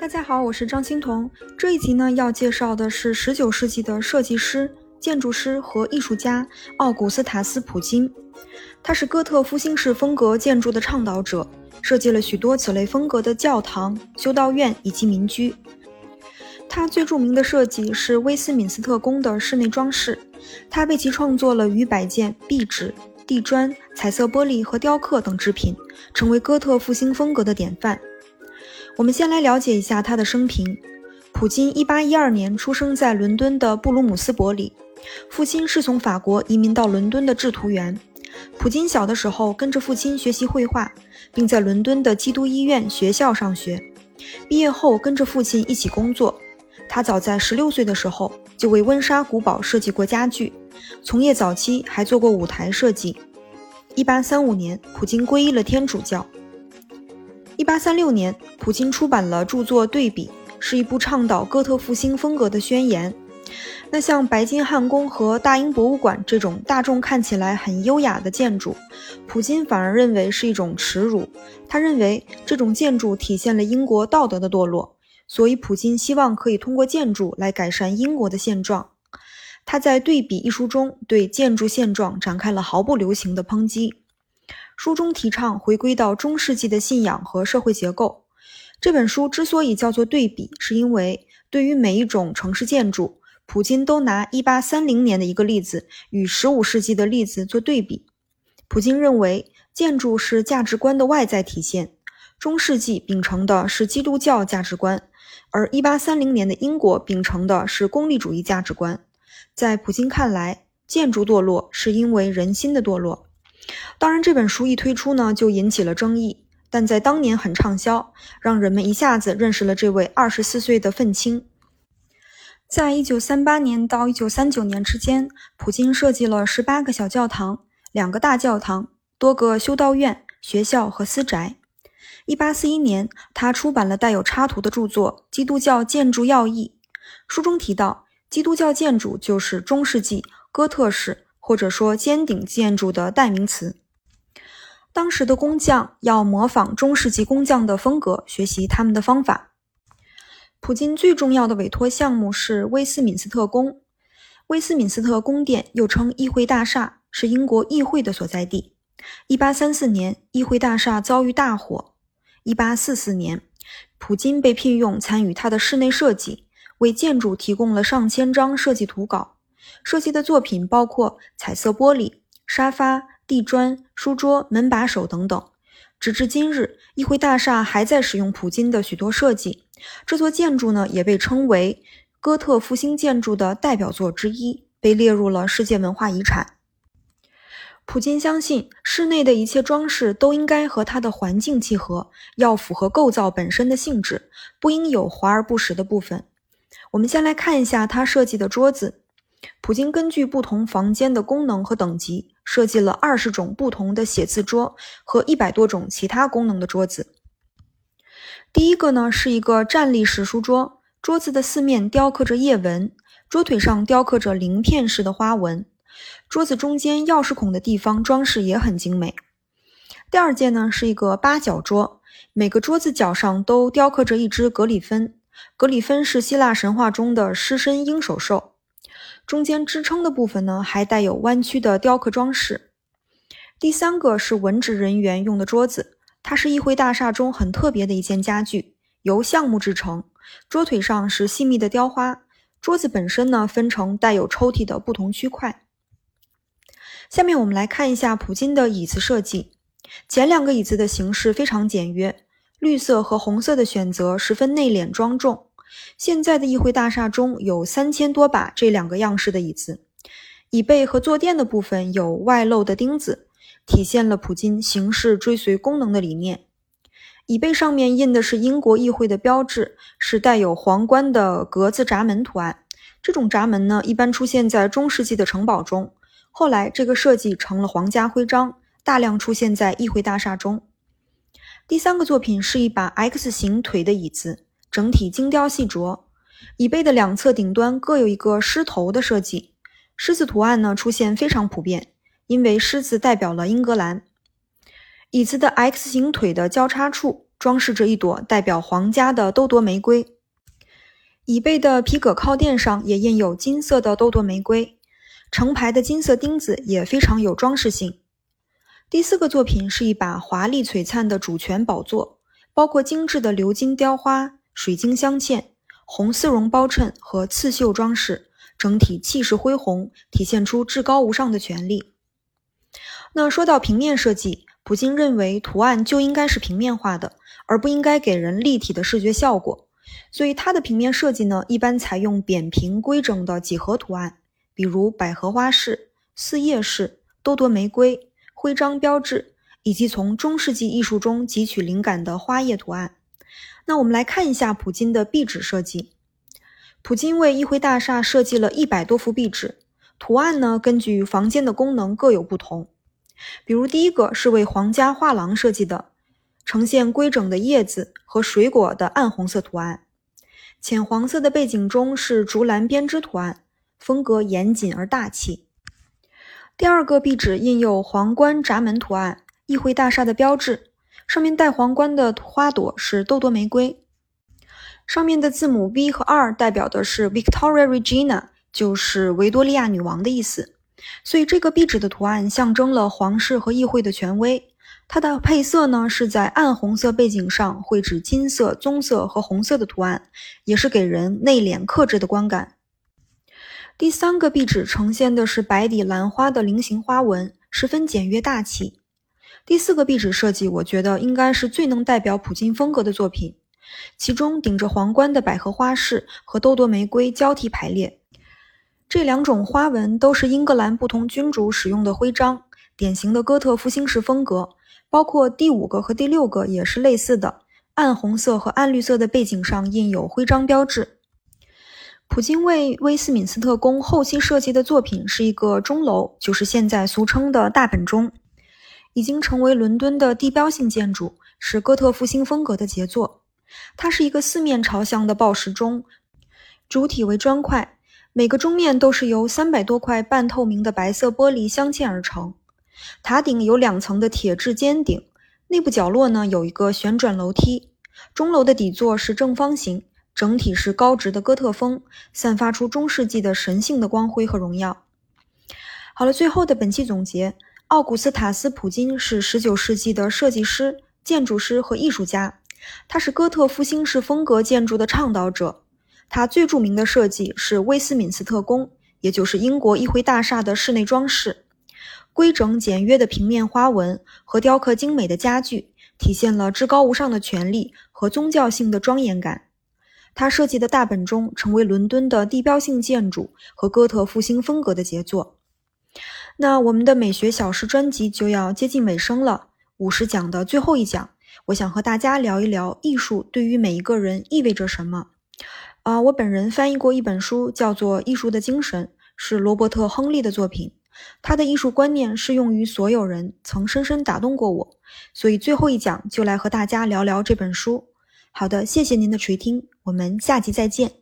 大家好，我是张欣彤。这一集呢，要介绍的是十九世纪的设计师、建筑师和艺术家奥古斯塔斯·普金。他是哥特复兴式风格建筑的倡导者，设计了许多此类风格的教堂、修道院以及民居。他最著名的设计是威斯敏斯特宫的室内装饰，他为其创作了逾百件壁纸、地砖、彩色玻璃和雕刻等制品，成为哥特复兴风格的典范。我们先来了解一下他的生平。普京1812年出生在伦敦的布鲁姆斯伯里，父亲是从法国移民到伦敦的制图员。普京小的时候跟着父亲学习绘画，并在伦敦的基督医院学校上学。毕业后跟着父亲一起工作。他早在16岁的时候就为温莎古堡设计过家具，从业早期还做过舞台设计。1835年，普京皈依了天主教。一八三六年，普金出版了著作《对比》，是一部倡导哥特复兴风格的宣言。那像白金汉宫和大英博物馆这种大众看起来很优雅的建筑，普金反而认为是一种耻辱。他认为这种建筑体现了英国道德的堕落，所以普金希望可以通过建筑来改善英国的现状。他在《对比》一书中对建筑现状展开了毫不留情的抨击。书中提倡回归到中世纪的信仰和社会结构。这本书之所以叫做对比，是因为对于每一种城市建筑，普京都拿1830年的一个例子与15世纪的例子做对比。普京认为，建筑是价值观的外在体现。中世纪秉承的是基督教价值观，而1830年的英国秉承的是功利主义价值观。在普京看来，建筑堕落是因为人心的堕落。当然，这本书一推出呢，就引起了争议，但在当年很畅销，让人们一下子认识了这位二十四岁的愤青。在一九三八年到一九三九年之间，普京设计了十八个小教堂、两个大教堂、多个修道院、学校和私宅。一八四一年，他出版了带有插图的著作《基督教建筑要义》，书中提到，基督教建筑就是中世纪哥特式。或者说尖顶建筑的代名词。当时的工匠要模仿中世纪工匠的风格，学习他们的方法。普京最重要的委托项目是威斯敏斯特宫。威斯敏斯特宫殿又称议会大厦，是英国议会的所在地。1834年，议会大厦遭遇大火。1844年，普京被聘用参与他的室内设计，为建筑提供了上千张设计图稿。设计的作品包括彩色玻璃、沙发、地砖、书桌、门把手等等。直至今日，议会大厦还在使用普金的许多设计。这座建筑呢，也被称为哥特复兴建筑的代表作之一，被列入了世界文化遗产。普金相信，室内的一切装饰都应该和它的环境契合，要符合构造本身的性质，不应有华而不实的部分。我们先来看一下他设计的桌子。普京根据不同房间的功能和等级，设计了二十种不同的写字桌和一百多种其他功能的桌子。第一个呢是一个站立式书桌，桌子的四面雕刻着叶纹，桌腿上雕刻着鳞片式的花纹，桌子中间钥匙孔的地方装饰也很精美。第二件呢是一个八角桌，每个桌子角上都雕刻着一只格里芬，格里芬是希腊神话中的狮身鹰首兽。中间支撑的部分呢，还带有弯曲的雕刻装饰。第三个是文职人员用的桌子，它是议会大厦中很特别的一件家具，由橡木制成，桌腿上是细密的雕花。桌子本身呢，分成带有抽屉的不同区块。下面我们来看一下普京的椅子设计，前两个椅子的形式非常简约，绿色和红色的选择十分内敛庄重。现在的议会大厦中有三千多把这两个样式的椅子，椅背和坐垫的部分有外露的钉子，体现了普京形式追随功能的理念。椅背上面印的是英国议会的标志，是带有皇冠的格子闸门图案。这种闸门呢，一般出现在中世纪的城堡中，后来这个设计成了皇家徽章，大量出现在议会大厦中。第三个作品是一把 X 型腿的椅子。整体精雕细琢，椅背的两侧顶端各有一个狮头的设计，狮子图案呢出现非常普遍，因为狮子代表了英格兰。椅子的 X 型腿的交叉处装饰着一朵代表皇家的兜铎玫瑰。椅背的皮革靠垫上也印有金色的兜铎玫瑰，成排的金色钉子也非常有装饰性。第四个作品是一把华丽璀璨的主权宝座，包括精致的鎏金雕花、水晶镶嵌、红丝绒包衬和刺绣装饰，整体气势恢宏，体现出至高无上的权力。那说到平面设计，普京认为图案就应该是平面化的，而不应该给人立体的视觉效果。所以他的平面设计呢，一般采用扁平规整的几何图案，比如百合花式、四叶式、多朵玫瑰、徽章标志，以及从中世纪艺术中汲取灵感的花叶图案。那我们来看一下普京的壁纸设计。普京为议会大厦设计了一百多幅壁纸，图案呢根据房间的功能各有不同。比如，第一个是为皇家画廊设计的，呈现规整的叶子和水果的暗红色图案。浅黄色的背景中是竹篮编织图案，风格严谨而大气。第二个壁纸印有皇冠闸门图案，议会大厦的标志，上面戴皇冠的花朵是豆多玫瑰。上面的字母 V 和 R 代表的是 Victoria Regina，就是维多利亚女王的意思。所以，这个壁纸的图案象征了皇室和议会的权威。它的配色呢，是在暗红色背景上绘制金色、棕色和红色的图案，也是给人内敛克制的观感。第三个壁纸呈现的是白底蓝花的菱形花纹，十分简约大气。第四个壁纸设计，我觉得应该是最能代表普京风格的作品。其中顶着皇冠的百合花式和兜铎玫瑰交替排列。这两种花纹都是英格兰不同君主使用的徽章，典型的哥特复兴式风格。包括第五个和第六个也是类似的，暗红色和暗绿色的背景上印有徽章标志。普京为威斯敏斯特宫后期设计的作品是一个钟楼，就是现在俗称的大本钟，已经成为伦敦的地标性建筑，是哥特复兴风格的杰作。它是一个四面朝向的报时钟，主体为砖块。每个钟面都是由三百多块半透明的白色玻璃镶嵌而成，塔顶有两层的铁质尖顶，内部角落呢有一个旋转楼梯。钟楼的底座是正方形，整体是高直的哥特风，散发出中世纪的神性的光辉和荣耀。好了，最后的本期总结：奥古斯塔斯·普金是19世纪的设计师、建筑师和艺术家，他是哥特复兴式风格建筑的倡导者。他最著名的设计是威斯敏斯特宫，也就是英国议会大厦的室内装饰。规整简约的平面花纹和雕刻精美的家具，体现了至高无上的权力和宗教性的庄严感。他设计的大本钟成为伦敦的地标性建筑和哥特复兴风格的杰作。那我们的美学小事专辑就要接近尾声了，五十讲的最后一讲，我想和大家聊一聊艺术对于每一个人意味着什么。啊，我本人翻译过一本书，叫做《艺术的精神》，是罗伯特·亨利的作品。他的艺术观念适用于所有人，曾深深打动过我。所以最后一讲就来和大家聊聊这本书。好的，谢谢您的垂听，我们下集再见。